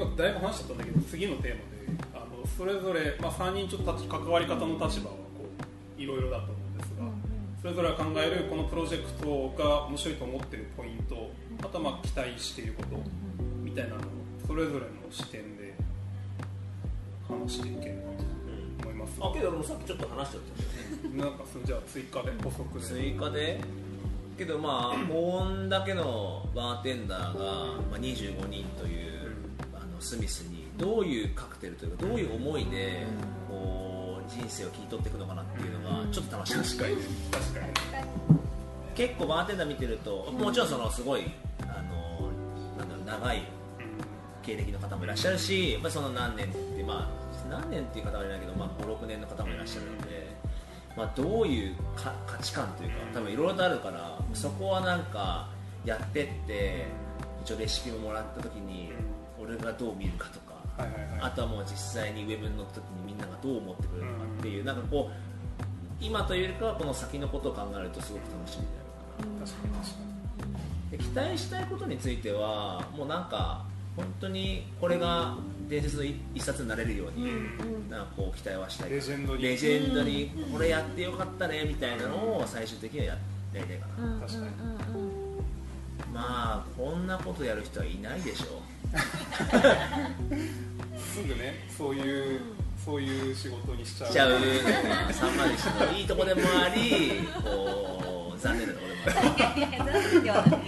今だいぶ話しちゃったんだけど次のテーマであのそれぞれ、まあ、3人ちょっと関わり方の立場はこういろいろだと思うんですが、それぞれが考えるこのプロジェクトが面白いと思っているポイントあとはまあ期待していることみたいなのをそれぞれの視点で話していければと思います。あけど俺もさっきちょっと話しちゃったよね。なんかそのじゃあ追加で補足で。追加で？けどまあ こんだけのバーテンダーが、まあ、25人というあのスミスにどういうカクテルというかどういう思いでこう人生を切り取っていくのかなっていうのがちょっと楽しみ確かに。確かに。結構バーテンダー見てるともちろんそのすごいあのなんだろう長い経歴の方もいらっしゃるし、まあ、その何年って、まあ、何年っていう方はいないけど、まあ、56年の方もいらっしゃるので、まあ、どういうか価値観というか多分いろいろとあるからそこはなんかやってって一応レシピももらった時に俺がどう見るかとかはいはいはい。あとはもう実際にウェブに載った時にみんながどう思ってくれるのかっていうなんかこう今というよりかはこの先のことを考えるとすごく楽しみになるかな確かに確かにで期待したいことについてはもうなんか本当にこれが伝説の一一冊になれるように、なんかこう期待はしたいレジェンドに。レジェンドにこれやってよかったねみたいなのを最終的にはややりたいかな、確かにまあこんなことやる人はいないでしょすぐねそういうそういう仕事にしちゃう。しちゃう。三万石のいいとこでもありこう残念なとこでもあり。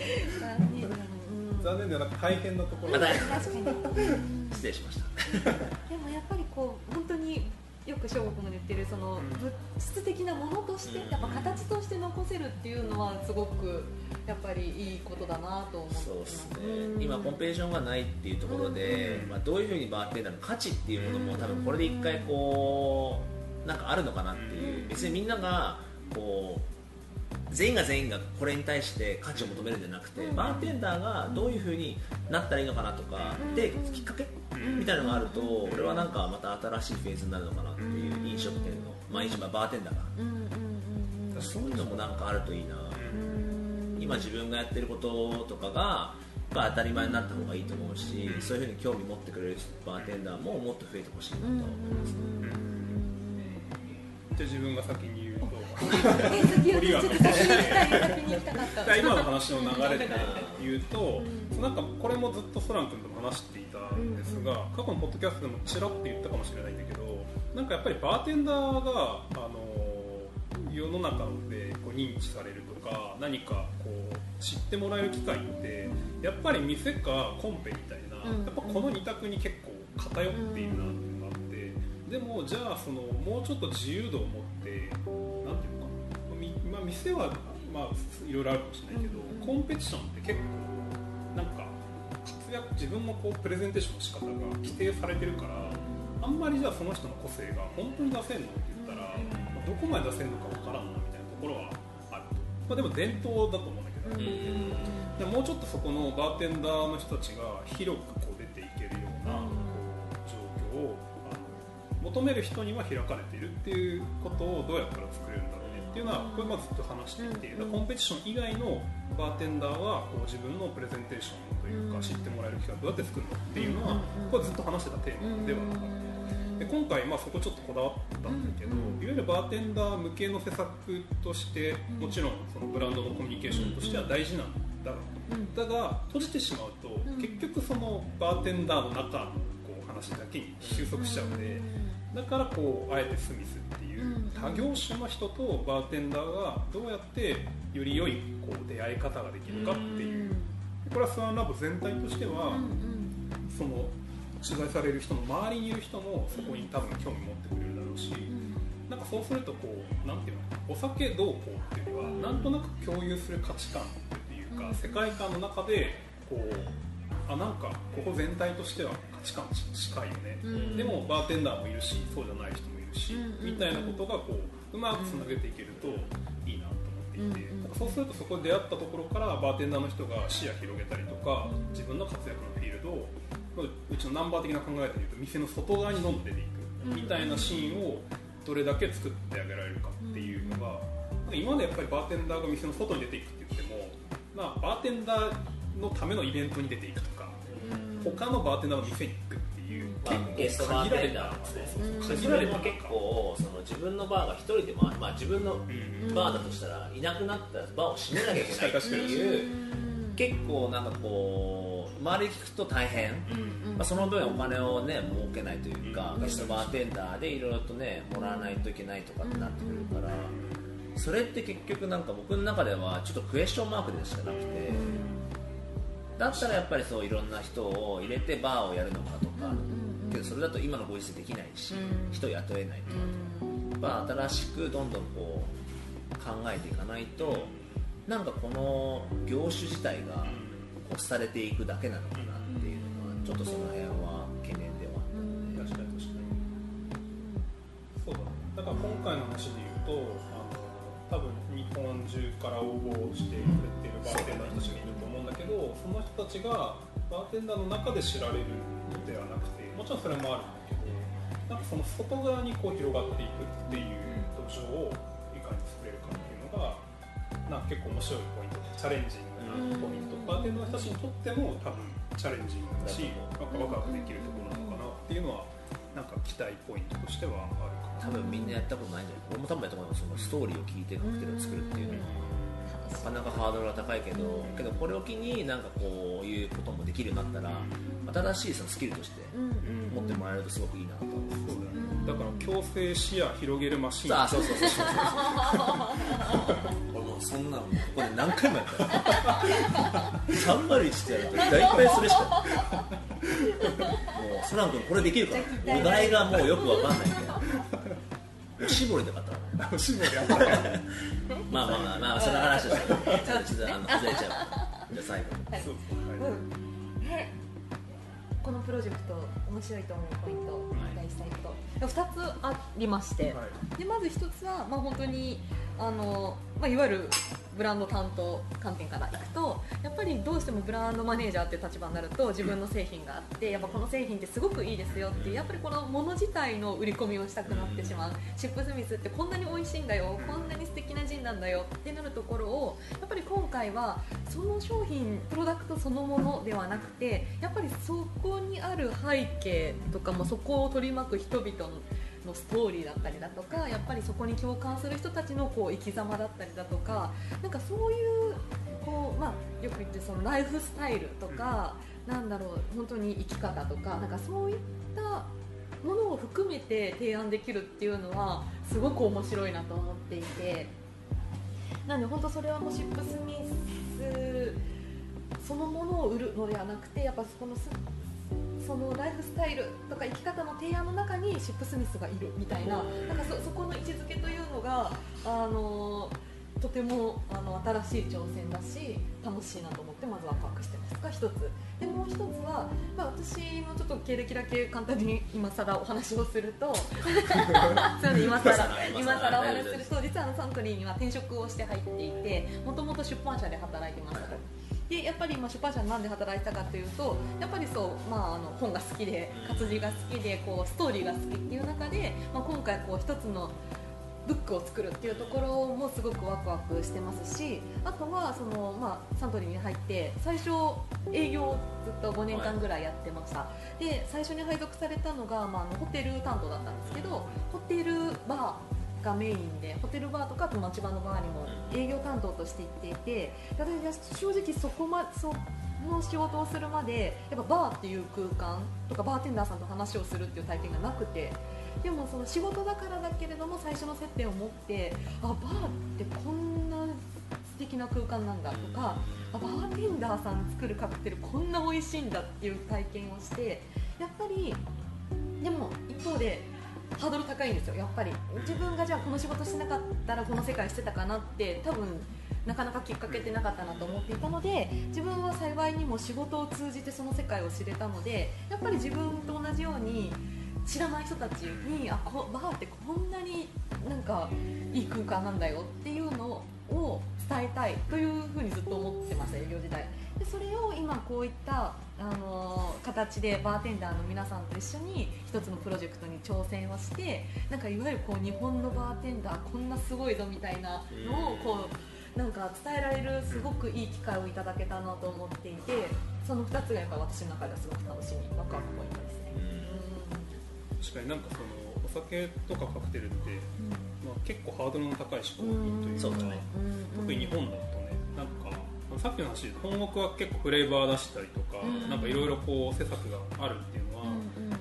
残念ではなく大変なところ。また確かに失礼しました。で もやっぱりこう本当によく翔吾君が言ってるそのうん。物質的なものとしてうん。やっぱ形として残せるっていうのはすごくやっぱりいいことだなと思ってそうですね。うん。今コンペテーションがないっていうところで、うん。まあ、どういうふうにバーテンダーの価値っていうものも多分これで一回こうなんかあるのかなっていう。別にみんながこう全員が全員がこれに対して価値を求めるんじゃなくてバーテンダーがどういうふうになったらいいのかなとかできっかけ？みたいなのがあると俺はなんかまた新しいフェーズになるのかなっていう飲食店の、まあ、一番バーテンダーが。そういうのもなんかあるといいな。今自分がやってることとかがやっぱ当たり前になった方がいいと思うしそういうふうに興味持ってくれるバーテンダーももっと増えてほしいなと思います、じゃあ自分が先にえ先をちょっと先に行きたい。先に行きたかった。今の話の流れで言うと、なんかこれもずっとソラン君とも話していたんですが、過去のポッドキャストでもちらっと言ったかもしれないんだけどなんかやっぱりバーテンダーがあの世の中でこう認知されるとか何かこう知ってもらえる機会ってやっぱり店かコンペみたいな、うんやっぱこの2択に結構偏っているなっていうのがあってでもじゃあそのもうちょっと自由度を持って店は、まあ、いろいろあるかもしれないけど、うんコンペティションって結構なんか活躍自分のこうプレゼンテーションの仕方が規定されてるからあんまりじゃあその人の個性が本当に出せるのって言ったら、まあどこまで出せるのかわからんなみたいなところはあると、まあ、でも伝統だと思うんだけど、でもうちょっとそこのバーテンダーの人たちが広くこう出ていけるような状況をあの求める人には開かれているっていうことをどうやったら作れるんだろうねっていうのはこれまずずっと話していてコンペティション以外のバーテンダーはこう自分のプレゼンテーションというか知ってもらえる機会をどうやって作るのっていうのはこれずっと話してたテーマではなかったで今回、まあ、そこちょっとこだわったんだけど、いわゆるバーテンダー向けの施策としてもちろんそのブランドのコミュニケーションとしては大事なんだろうとだが閉じてしまうと、結局そのバーテンダーの中のこう話だけに収束しちゃうので、だからこうあえてスミスって他業種の人とバーテンダーがどうやってより良いこう出会い方ができるかっていう、これはスワンラボ全体としては、その取材される人の周りにいる人もそこに多分興味持ってくれるだろうし、なんかそうするとこうなんていうのお酒どうこうっていうよりはなんとなく共有する価値観っていうか、世界観の中でこうあなんかここ全体としては価値観近いよね、でもバーテンダーもいるしそうじゃない人もいるし、みたいなことがこううまくつなげていけるといいなと思っていて、なんかそうするとそこで出会ったところからバーテンダーの人が視野広げたりとか、自分の活躍のフィールドをまあうちのナンバー的な考えでいうと店の外側にどんどん出ていくみたいなシーンをどれだけ作ってあげられるかっていうのが、今までやっぱりバーテンダーが店の外に出ていくって言っても、まあ、バーテンダーのためのイベントに出ていくとか、他のバーテンダーの店に行くいう、まあ、ゲストバーテンダーはね。うん。それも結構その自分のバーが一人でも、まあ、自分のうん。バーだとしたらいなくなったらバーを閉めなきゃいけないっていう結構なんかこう周りに聞くと大変、まあ、その分お金をね儲けないというか、ゲストバーテンダーでいろいろとねもらわないといけないとかってなってくるから、それって結局なんか僕の中ではちょっとクエスチョンマークでしかなくて、だったらやっぱりそういろんな人を入れてバーをやるのかとか、けどそれだと今のご時世できないし、うん。人雇えないと。か、やっぱ新しくどんどんこう考えていかないとなんかこの業種自体がこうされていくだけなのかなっていうのはちょっとその辺は懸念では確かに確かにそうだね。だから今回の話で言うとあの多分日本中から応募してくれてるバーテンダーの人たちがいると思うんだけどその人たちがバーテンダーの中で知られるもちろんそれもあるんだけどなんかその外側にこう広がっていくっていう土壌をいかに作れるかっていうのがなんか結構面白いポイントチャレンジングなポイントバーテンダーの人たちにとっても多分チャレンジングだしなんかワクワクできるところなのかなっていうのはなんか期待ポイントとしてはあるかな。多分みんなやったことないんじゃない？俺も多分やったことない。そのストーリーを聞いてカクテルを作るっていうのは。なかなかハードルが高いけどけどこれを機になんかこういうこともできるようになったら新しいそのスキルとして持ってもらえるとすごくいいなと思うそうだよねだから強制視野広げるマシン。あそうそうそうそう俺もうそんなのここで何回もやった301ってやると大体それしかもうソラン君これできるからお題がもうよくわかんないんでおしぼりで買ったの絞りやったらまあまあまあまあその話ですけどちょっとちょっとあの外れちゃうじゃあ最後はいそうそうはいうんねこのプロジェクト面白いと思うポイントおはい。願いしたいこと2つありまして、はい。でまず1つは、まあ、本当にあの、まあ、いわゆるブランド担当観点からいくとやっぱりどうしてもブランドマネージャーっていう立場になると自分の製品があってやっぱこの製品ってすごくいいですよってやっぱりこのもの自体の売り込みをしたくなってしまう。シップスミスってこんなに美味しいんだよこんなに素敵なジンなんだよってなるところをやっぱり今回はその商品プロダクトそのものではなくてやっぱりそこにある背景とかもそこを取り巻く人々ののストーリーだったりだとかやっぱりそこに共感する人たちのこう生き様だったりだとかなんかそういうこう、まあ、よく言ってそのライフスタイルとか、なんだろう本当に生き方とかなんかそういったものを含めて提案できるっていうのはすごく面白いなと思っていて。なので本当それはもうシップスミスそのものを売るのではなくてやっぱそこのすそのライフスタイルとか生き方の提案の中にシップスミスがいるみたいななんかそそこの位置づけというのがあのとてもあの新しい挑戦だし楽しいなと思ってまずワクワクしてます。が一つ。でもう一つは、まあ、私のちょっと経歴だけ簡単に今更お話をすると 今更今更お話しすると実はあのサントリーには転職をして入っていてもともと出版社で働いてましたでやっぱりまあ出版社でなんで働いたかというとやっぱりそう、まあ、あの本が好きで活字が好きでこうストーリーが好きっていう中で、まあ、今回こう一つのブックを作るっていうところもすごくワクワクしてますしあとはその、まあ、サントリーに入って最初営業をずっと5年間ぐらいやってました、で最初に配属されたのが、まあ、あのホテル担当だったんですけどホテルバーがメインでホテルバーとか町場のバーにも営業担当として行っていて私正直そこまその仕事をするまでやっぱバーっていう空間とかバーテンダーさんと話をするっていう体験がなくてでもその仕事だからだけれども最初の接点を持ってあバーってこんな素敵な空間なんだとかあバーテンダーさん作るカクテルこんな美味しいんだっていう体験をしてやっぱりでも一方でハードル高いんですよ。やっぱり。自分がじゃあこの仕事してなかったらこの世界してたかなって多分なかなかきっかけってなかったなと思っていたので自分は幸いにも仕事を通じてその世界を知れたのでやっぱり自分と同じように知らない人たちにあこバーってこんなになんかいい空間なんだよっていうのを伝えたいというふうにずっと思ってました営業時代。でそれを今こういったあの形でバーテンダーの皆さんと一緒に一つのプロジェクトに挑戦をしてなんかいわゆるこう日本のバーテンダーこんなすごいぞみたいなのをこうなんか伝えられるすごくいい機会をいただけたなと思っていてその2つがやっぱ私の中ではすごく楽しみワクワクポイントですね。確かになんかそのお酒とかカクテルって、まあ、結構ハードルの高い嗜好品というか、特に日本だとねなんかさっきの話で本国は結構フレーバー出したりとか、うん。なんかいろいろこう施策があるっていうのは、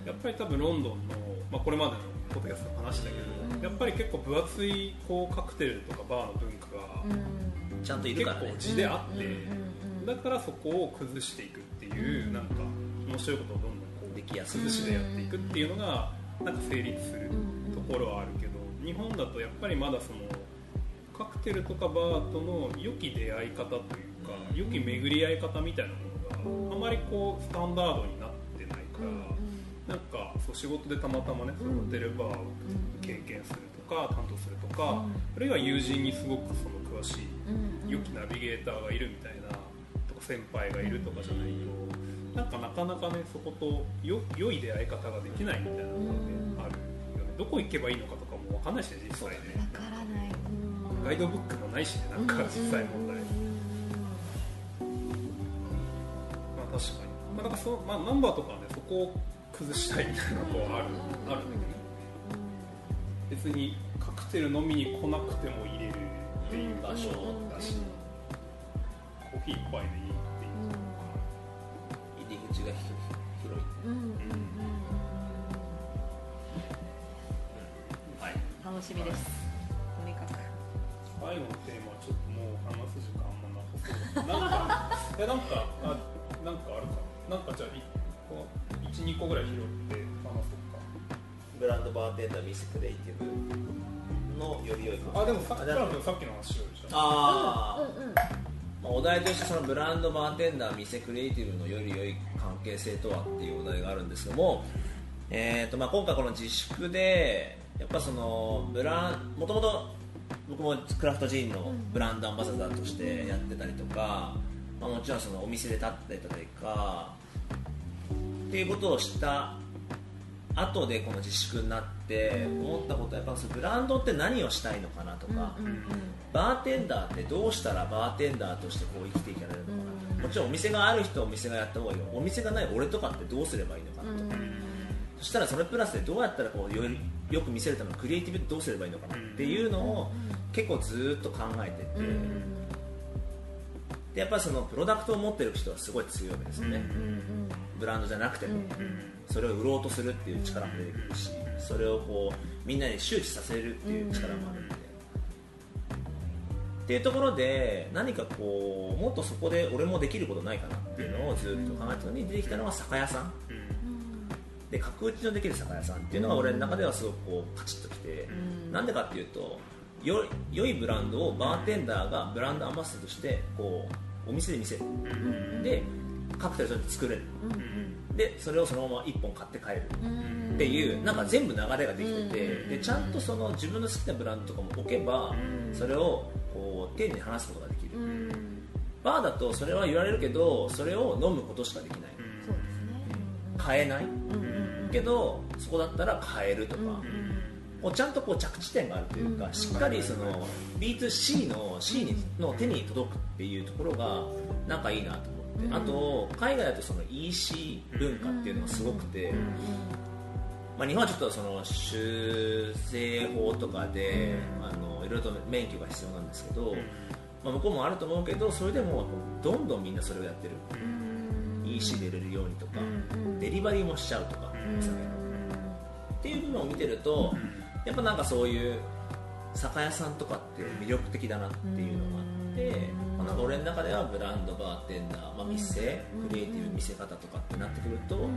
やっぱり多分ロンドンの、まあ、これまでのポッドキャストで話したけど、うん。やっぱり結構分厚いこうカクテルとかバーの文化がちゃんといる結構からね。地であって、うんだからそこを崩していくっていう、うん。なんか面白いことをどんどんこうできやすい崩しでやっていくっていうのがなんか成立するところはあるけど日本だとやっぱりまだそのカクテルとかバーとの良き出会い方というか良き巡り合い方みたいなものがあまりこうスタンダードになってないからなんかそう仕事でたまたまねそのホテルバーを経験するとか担当するとかあるいは友人にすごくその詳しい良きナビゲーターがいるみたいなとか先輩がいるとかじゃないとなんかなかなかねそことよ良い出会い方ができないみたいなのがねあるよね。どこ行けばいいのかとかも分かんないしね実際ね。わからない。ガイドブックもないしねなんか実際問題確かに。まあかそまあナンバーとかはねそこを崩したいみたいなこうあるあるんだけど。別にカクテル飲みに来なくても入れるっていう場所だしコーヒー一杯でいいっていう入り口が広い。はい。楽しみです。とにかく。最後のテーマはちょっともう話す時間あんまなさそう。なんかいやなんかあなんかあるか。なんかじゃあいこう12個ぐらい拾って話そうブランドバーテンダーミスクレイティブのより良いかあでもさっきあじゃあさっきの話しようでしょあー。うんうんまあお題としてそのブランドバーテンダー店クリエイティブのより良い関係性とはっていうお題があるんですけども、えーとまあ、今回この自粛でやっぱそのブランもともと僕もクラフトジーンのブランドアンバサダーとしてやってたりとか、まあ、もちろんそのお店で立ってたりとかっていうことをした後でこの自粛になって思ったことはやっぱそのブランドって何をしたいのかなとか、バーテンダーってどうしたらバーテンダーとしてこう生きていけられるのかな、もちろんお店がある人はお店がやった方がいいよ。お店がない俺とかってどうすればいいのかなとか、そしたらそれプラスでどうやったらこうよりよく見せるためのクリエイティブってどうすればいいのかなっていうのを結構ずーっと考えてて、でやっぱりそのプロダクトを持ってる人はすごい強めですよね、ブランドじゃなくても、それを売ろうとするっていう力も出てくるしそれをこうみんなに周知させるっていう力もあるんで、っていうところで何かこうもっとそこで俺もできることないかなっていうのをずっと考えてたのに出てきたのが酒屋さん。で角打ちのできる酒屋さんっていうのが俺の中ではすごくこうカチッときて、なんでかっていうとよ良いブランドをバーテンダーがブランドアンバサダーとしてこうお店で見せる、でカクテルそれで作れる、でそれをそのまま1本買って帰る。っていうなんか全部流れができてて、でちゃんとその自分の好きなブランドとかも置けば、それをこう丁寧に話すことができる、バーだとそれは言われるけどそれを飲むことしかできない、買えない、けどそこだったら買えるとか、こうちゃんとこう着地点があるというか、しっかりその B2C の C にの手に届くっていうところがなんかいいなと思って、あと海外だとその EC 文化っていうのがすごくて、まあ、日本はちょっとその修正法とかで、あのいろいろと免許が必要なんですけど、まあ、向こうもあると思うけどそれでもどんどんみんなそれをやってる、EC で売れるようにとか、デリバリーもしちゃうとか、お酒の。っていう部分を見てると、やっぱなんかそういう酒屋さんとかって魅力的だなっていうのがあって、まあ、なんか俺の中ではブランドバーテンダー、まあ、店、クリエイティブ見せ方とかってなってくると、ま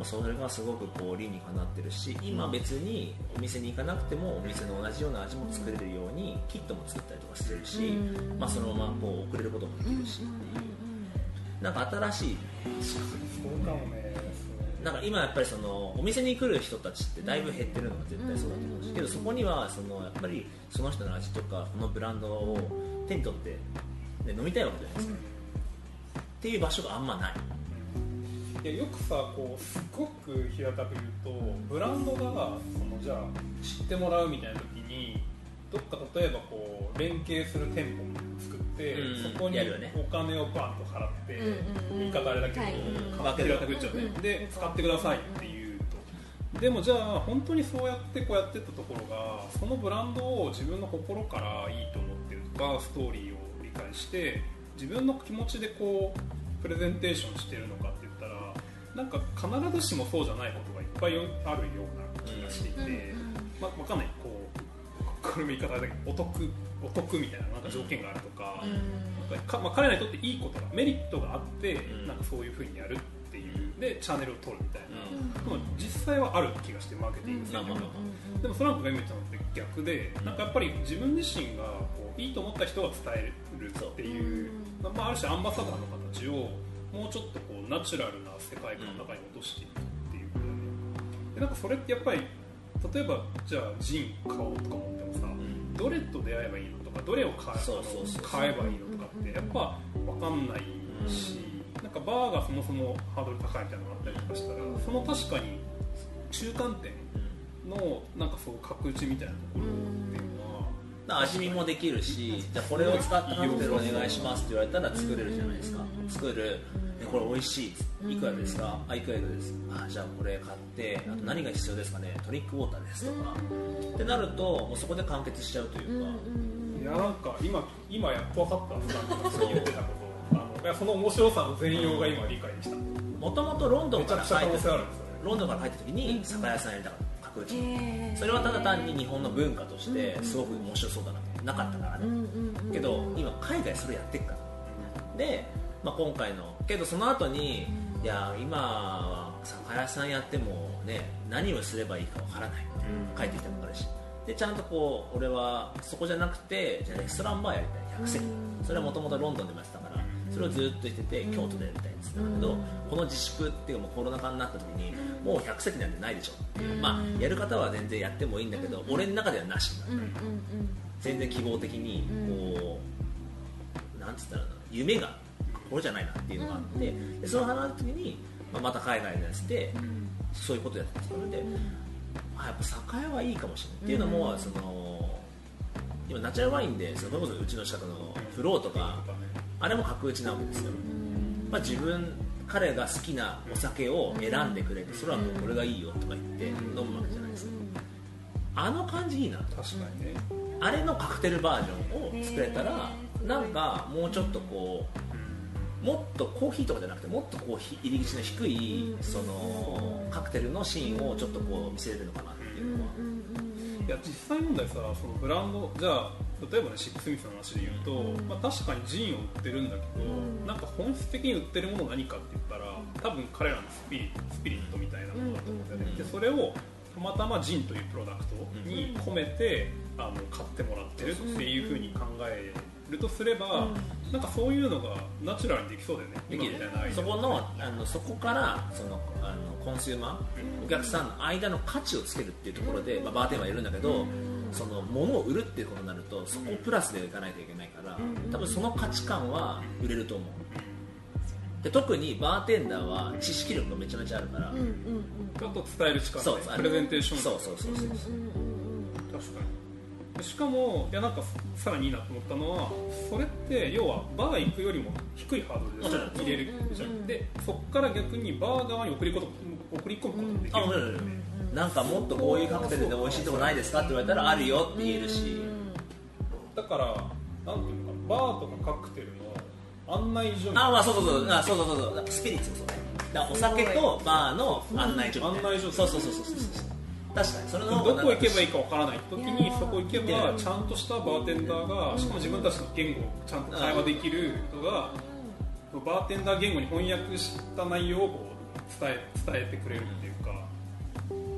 あ、それがすごくこう理にかなってるし今別にお店に行かなくてもお店の同じような味も作れるようにキットも作ったりとかしてるし、まあ、そのままこう送れることもできるしっていう。なんか新しいそうかもねなんか今やっぱりそのお店に来る人たちってだいぶ減ってるのが絶対そうだと思うしけどそこにはそのやっぱりその人の味とかこのブランドを手に取って、ね、飲みたいわけじゃないですか、っていう場所があんまない。いやよくさこうすごく平たく言うとブランドがそのじゃあ知ってもらうみたいな時にどっか例えばこう連携する店舗を作って、うん。そこにやるよね。お金をバンと払って、言い方あれだけど、はい。買ったく言っちゃうね、うん。で使ってくださいって言うと。でもじゃあ本当にそうやってこうやってったところがそのブランドを自分の心からいいと思ってるとかストーリーを理解して自分の気持ちでこうプレゼンテーションしてるのかって言ったらなんか必ずしもそうじゃないことがいっぱいあるような気がしていて、うんうんまわかんないこれも言い方だけどお得お得みたいななんか条件があるとか,、なんかかまあ、彼らにとっていいことがメリットがあって、ん。なんかそういうふうにやるっていうでチャンネルを取るみたいな、うん。でも実際はある気がしてマーケティングまあまあまあでもその後が今言ったのって逆でなんかやっぱり自分自身がこういいと思った人が伝えるっていうまあ、ある種アンバサダーの形をもうちょっとこうナチュラルな世界観の中に落としていくっていうことで。でなんかそれってやっぱり例えばじゃあジン買おうとか思ってもさ、どれと出会えばいいのとかどれを買えばいいのとかってやっぱ分かんないし、なんかバーがそもそもハードル高いみたいなのがあったりとかしたらその確かに中間点のなんかそう角打ちみたいなところっていうのは、味見もできるしじゃあこれを使ったカクテルお願いしますって言われたら作れるじゃないですか。作る。えこれ美味しいいくらですかあいくらいくらですあじゃあこれ買ってあと何が必要ですかねトニックウォーターですとか。ってなるともうそこで完結しちゃうというか。いやなんか今今やっと分かった普段から言ってたことあのいやその面白さの全容が今理解できた。もともとロンドンから帰って能性あるんですよねロンドンから帰った時に酒屋さんやりたかったそれはただ単に日本の文化としてすごく面白そうだななかったからね。うんうんうんけど今海外それやってっから。で、まあ、今回の。けどその後にいや今は酒屋さんやってもね何をすればいいかわからない。帰ってきたばかりし。でちゃんとこう俺はそこじゃなくてじゃあレストランバーやりたい。100席。それはもともとロンドンでもやってたからそれをずっとしてて京都でやりたいんですだけどこの自粛っていうかもうコロナ禍になった時にもう100席なんてないでしょ。うまあやる方は全然やってもいいんだけど俺の中ではなしになった。うんうん全然希望的にこう、なんつったらいいの？夢がこれじゃないなっていうのがあって、でその話の時に、まあ、また海外でやってて、そういうことやってたので、あやっぱ酒屋はいいかもしれない。っていうのも、その今ナチュラルワインでそれこそうちの近くのフローとか、あれも角打ちなわけですよ、まあ、自分彼が好きなお酒を選んでくれてそれはもうこれがいいよとか言って飲むわけじゃないですか。あの感じいいなと。確かにね。あれのカクテルバージョンを作れたらなんかもうちょっとこうもっとコーヒーとかじゃなくてもっとこうひ入り口の低いそのカクテルのシーンをちょっとこう見せれるのかなっていうのは。いや実際問題さそのブランドじゃあ例えばねシックスミスの話で言うと、まあ、確かにジンを売ってるんだけど、なんか本質的に売ってるもの何かって言ったら多分彼らのスピリスピリットみたいなものだと思うんだよね、でそれをたまたまジンというプロダクトに込めて、あの買ってもらってるっていうふうに考えるとすれば、なんかそういうのがナチュラルにできそうだよねできる。そこのあのそこからそのあのコンシューマーお客さんの間の価値をつけるっていうところで、まあ、バーテンはいるんだけどその物を売るっていうことになるとそこをプラスでいかないといけないから多分その価値観は売れると思う。で特にバーテンダーは知識力がめちゃめちゃあるから、うんうんちょっと伝える力そうねプレゼンテーションそうそうそうそう確かにしかもいやなんかさらにいいなと思ったのはそれって要はバー行くよりも低いハードルで入れる。じゃん。でそこから逆にバー側に送り込む送り込むことができる。あもちろんもちろん。なんかもっとこういうカクテルで美味しいとこないですかって言われたらあるよって言えるし。だからなんていうのかなバーとかカクテルの案内所あまあそうそうそう。あそうそうそうそう。スピリッツもそうお酒とバーの案内所案内所。そうそうそうそうそう確かに。それのどこ行けばいいかわからない時にそこ行けばちゃんとしたバーテンダーがしかも自分たちの言語をちゃんと会話できる人がバーテンダー言語に翻訳した内容をこう伝え伝えてくれるっていうか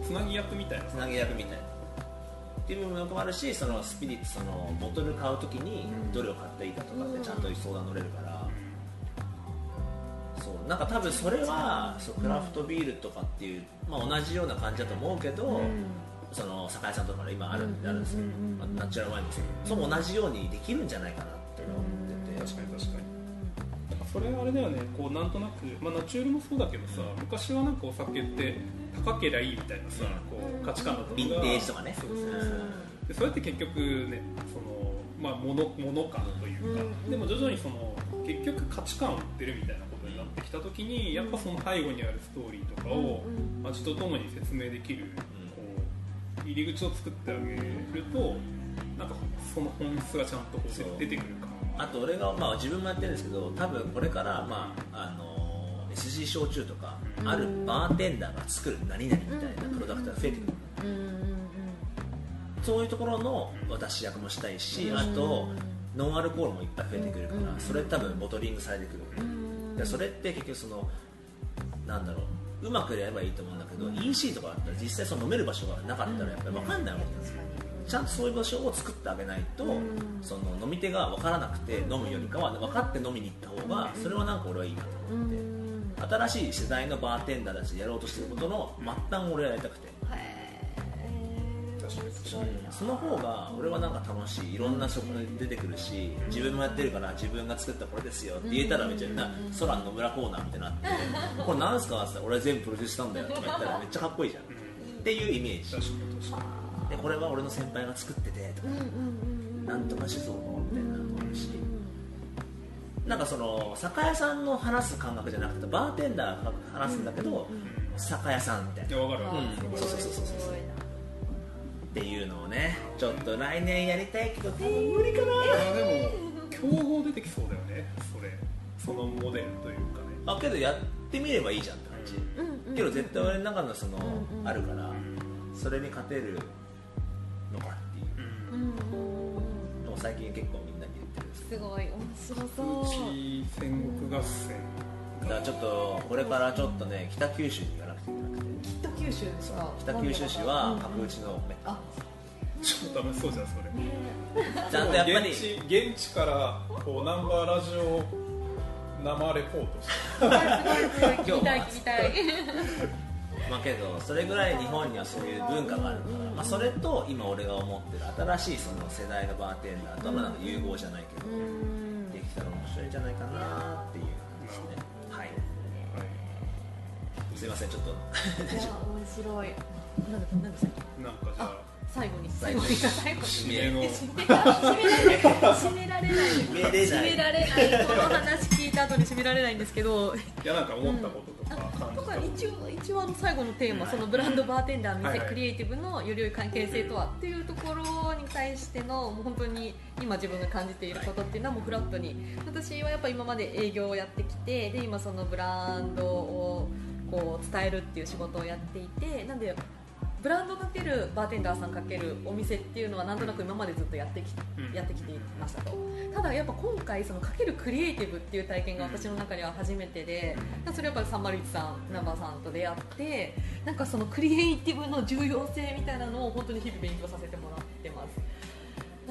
つなぎ役みたいな。つなげ役みたいな。っていう部分もあるしそのスピリッツそのボトル買うときにどれを買っていいかとかってちゃんと相談乗れるから、なんか多分それはそうクラフトビールとかっていう、まあ、同じような感じだと思うけど、その酒屋さんとかで今ある,、あるんですけど、まあナチュラルワインですけど、そう同じようにできるんじゃないかなって思ってて、確かに確かに。それはあれだよねこうなんとなく、まあ、ナチュールもそうだけどさ昔はなんかお酒って高けりゃいいみたいなさこう価値観だったのがヴィンテージとかね。そうそうそうでそれって結局ねそのまあ、ものもの感というか、うん。でも徐々にその結局価値観を売ってるみたいなことになってきた時にやっぱその背後にあるストーリーとかをうん。味とともに説明できるこう入り口を作ってあげるとなんかその本質がちゃんとこう出てくる感あと俺が、まあ、自分もやってるんですけど多分これから、まあ、あの SG 焼酎とか、うん。あるバーテンダーが作る何々みたいなプロダクトが増えてくる、うんうんうん。そういうところの私役もしたいし、うん。あとノンアルコールもいっぱい増えてくるから、うんそれ多分ボトリングされてくる、うそれって結局そのなんだろううまくやればいいと思うんだけど、EC とかだったら実際その飲める場所がなかったらやっぱり分かんないわけですよ。ちゃんとそういう場所を作ってあげないと、うん。その飲み手が分からなくて飲むよりかは分かって飲みに行った方がそれはなんか俺はいいなとう思って、ん。新しい世代のバーテンダーたちでやろうとしてることの末端を俺はやりたくて、その方が俺はなんか楽しい。いろんな食に出てくるし自分もやってるから自分が作ったこれですよって言えたらめっちゃな空の村コーナーみたいになって これなんすかって言ったら俺全部プロデュースしたんだよとか言ったらめっちゃかっこいいじゃん。っていうイメージ。でこれは俺の先輩が作っててとかなんとか酒造のみたいなのもあるしなんかその酒屋さんの話す感覚じゃなくてバーテンダーが話すんだけど酒屋さんみたいな。にいや分かるうそうそうそうそうっていうのをねちょっと来年やりたいけど多分無理かな、いやでも競合出てきそうだよねそれ。そのモデルというかね。あけどやってみればいいじゃんって感じ、うんうんけど絶対俺の中のその、うんうん。あるからそれに勝てるのかっていう。うんうんうんうん。のを最近結構みんなに言ってる。んですすごい。面白空そう。地戦国合戦だからちょっとこれからちょっとね北九州に行かなくていけなくて。北九州ですか？北九州市は角打ちのメッカあ。ちょっと楽しそうじゃんそれ。ちゃんとやっぱり現地現地からこうナンバーラジオ生レポートしてすごいすごい聞きたい今日は聞きたい。まあけどそれぐらい日本にはそういう文化があるから、まあ、それと今俺が思ってる新しいその世代のバーテンダーとのなんか融合じゃないけど、うん。できたら面白いんじゃないかなっていう感じですね。はいすいませんちょっと。いや面白い。なんだなんでしたっけなんかじゃあ最後に。最後に。最後に。最後に締締めの締められない。締められない。締めれない。締められない。この話聞い。た後に締められない。んですけどい。やなんか思ったこととか感じとか一応一応あの最後のテーマ、そのブランドバーテンダーはい。はい。店クリエイティブのより良い。関係性とはってい。うところに対してのもう本当に今自分が感じてい。ることってい。うのはもうフラットに私はやっぱ今まで営業をやってきてで今そのブランドをこう伝えるっていう仕事をやっていてなんでブランドかけるバーテンダーさんかけるお店っていうのはなんとなく今までずっとやってきうん。やってきていましたと。ただやっぱ今回そのかけるクリエイティブっていう体験が私の中では初めてでそれはやっぱり301さんナンバーさんと出会ってなんかそのクリエイティブの重要性みたいなのを本当に日々勉強させてもらってます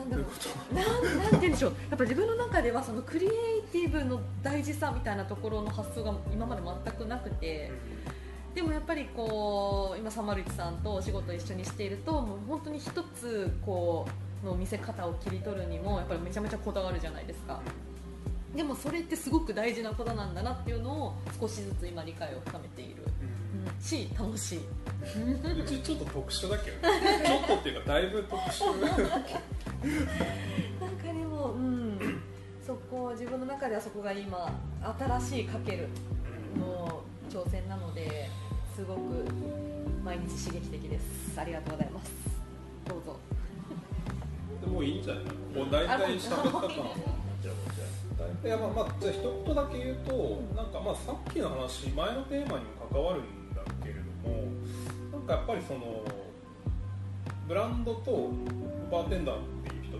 なんだろう。なんなんて言うんでしょう。やっぱ自分の中ではそのクリエイティブの大事さみたいなところの発想が今まで全くなくて。でもやっぱりこう今301さんとお仕事を一緒にしているともう本当に一つこうの見せ方を切り取るにもやっぱりめちゃめちゃこだわるじゃないですか。でもそれってすごく大事なことなんだなっていうのを少しずつ今理解を深めている、うん、し楽しい。うちちょっと特殊だけどね。ちょっとっていうかだいぶ特殊 なんかでも、うん、そこ自分の中ではそこが今新しいかけるの挑戦なのですごく毎日刺激的です。ありがとうございます。どうぞ。でもういいんじゃない？こう大体喋った感いやまあまあじゃあ一言だけ言うとなんかまあさっきの話前のテーマにも関わるんだけれどもなんかやっぱりそのブランドとバーテンダー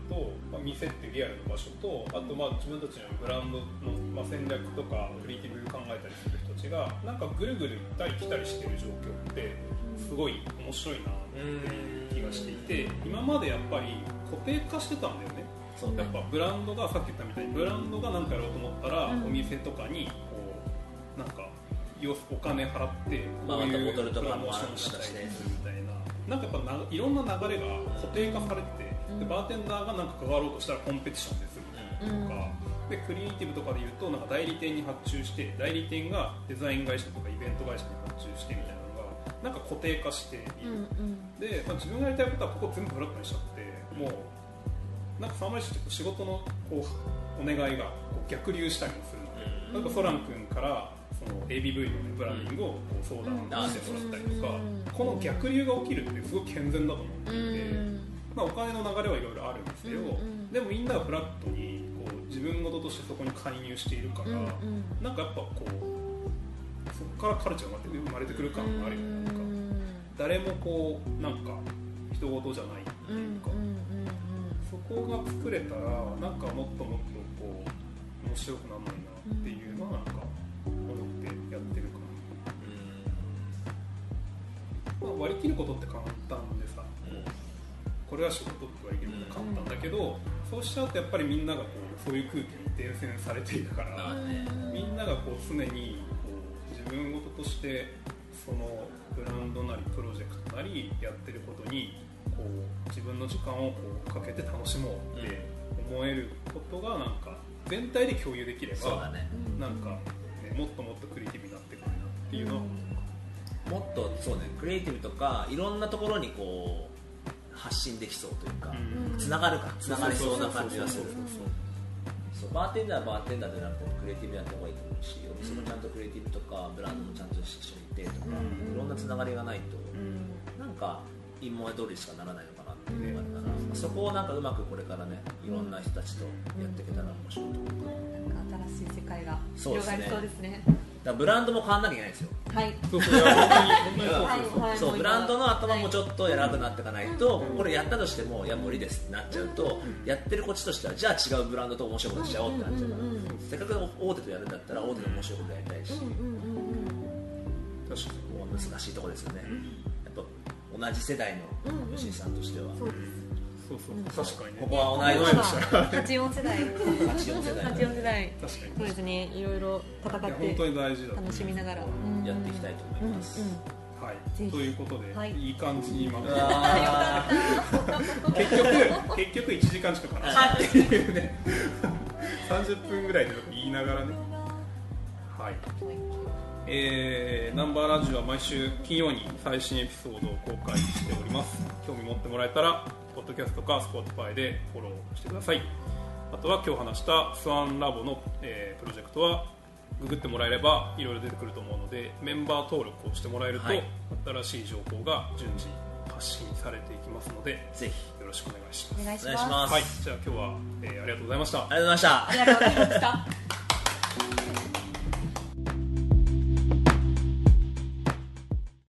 と、まあ、店ってリアルな場所とあとまあ自分たちのブランドの、まあ、戦略とかクリエイティブ考えたりする人たちがなんかぐるぐる行ったり来たりしてる状況ってすごい面白いなっていう気がしていて今までやっぱり固定化してたんだよね。そうやっぱブランドがさっき言ったみたいにブランドが何かやろうと思ったら、うん。お店とかにこうなんかお金払ってまあこういうプロモーションしたりするみたいな。なんかやっぱないろんな流れが固定化されてでバーテンダーがなんか関わろうとしたらコンペティションでするとか、でクリエイティブとかで言うとなんか代理店に発注して代理店がデザイン会社とかイベント会社に発注してみたいなのがなんか固定化している。うんうん。で、まあ、自分がやりたいことはここ全部フラットにしちゃってもうなんかサンマリッシュって仕事のこうお願いがこう逆流したりもするの。で、なんかソラン君からその ABV の、ね、ブランディングをこう相談してもらったりとか、この逆流が起きるってすごく健全だと思っていて、まあ、お金の流れはいろいろあるんですけど、でもみんながフラットにこう自分事としてそこに介入しているから、なんかやっぱこうそこからカルチャーが生まれてくる感があるよねなんか。誰もこうなんか人事じゃないっていうか、そこが作れたらなんかもっともっとこう面白くならないなっていうのはなんか思ってやってるかな、まあ、割り切ることって簡単でさ、これは仕事って割り切ること簡単だけど、そうしちゃうとやっぱりみんながこうそういう空気に伝染されていたから、みんながこう常にこう自分事としてそのブランドなりプロジェクトなりやってることにこう自分の時間をこうかけて楽しもうって思えることがなんか全体で共有できれば、ね、なんか、ね、もっともっとクリエイティブになってくるなっていうのは、もっとそうねクリエイティブとかいろんなところにこう発信できそうというか、つながるかつながりそうな感じがする。そうバーテンダーはバーテンダーでなくてクリエイティブやった方がいいと思うしお店もちゃんとクリエイティブとかブランドもちゃんと一緒にいてとか、いろんなつながりがないと、なんか陰謀通りしかならないのかなっていうのがあるから、そこをなんかうまくこれからねいろんな人たちとやっていけたら面白いと思う。かな、新しい世界が広がりそうですねだブランドも変わんなきゃいけないんですよ。はい。そうそういや本当に本当にそう。そうそう、はい。そうブランドの頭もちょっと偉くなっていかないと、これやったとしてもいや無理ですってなっちゃうと、やってるこっちとしてはじゃあ違うブランドと面白いことしちゃおうってなっちゃうから、せっかく大手とやるんだったら大手で面白いことやりたいし、確かにもう難しいところですよね、やっぱ同じ世代の吉井さんとしては、そうそうそう。確かにね。ここは同い年でしたら84世代。84世代84世代確かに。そうですね。いろいろ戦っいや本当てに大事だと思う楽しみながら。やっていきたいと思います、はい、ということで、はい。い、い感じにまと 結局結局1時間近く話したっていうね。30分ぐらいで言いながらね。はい。えー、ナンバーラジオは毎週金曜に最新エピソードを公開しております。興味持ってもらえたらポッドキャストか Spotify でフォローしてくださいあとは今日話したスワンラボの、えープロジェクトはググってもらえればいろいろ出てくると思うのでメンバー登録をしてもらえると、はい。新しい情報が順次発信されていきますのでよぜひ。ろしくお願いします。お願いします、はい、じゃあ今日は、えーありがとうございました。ありがとうございました。ありがとうございました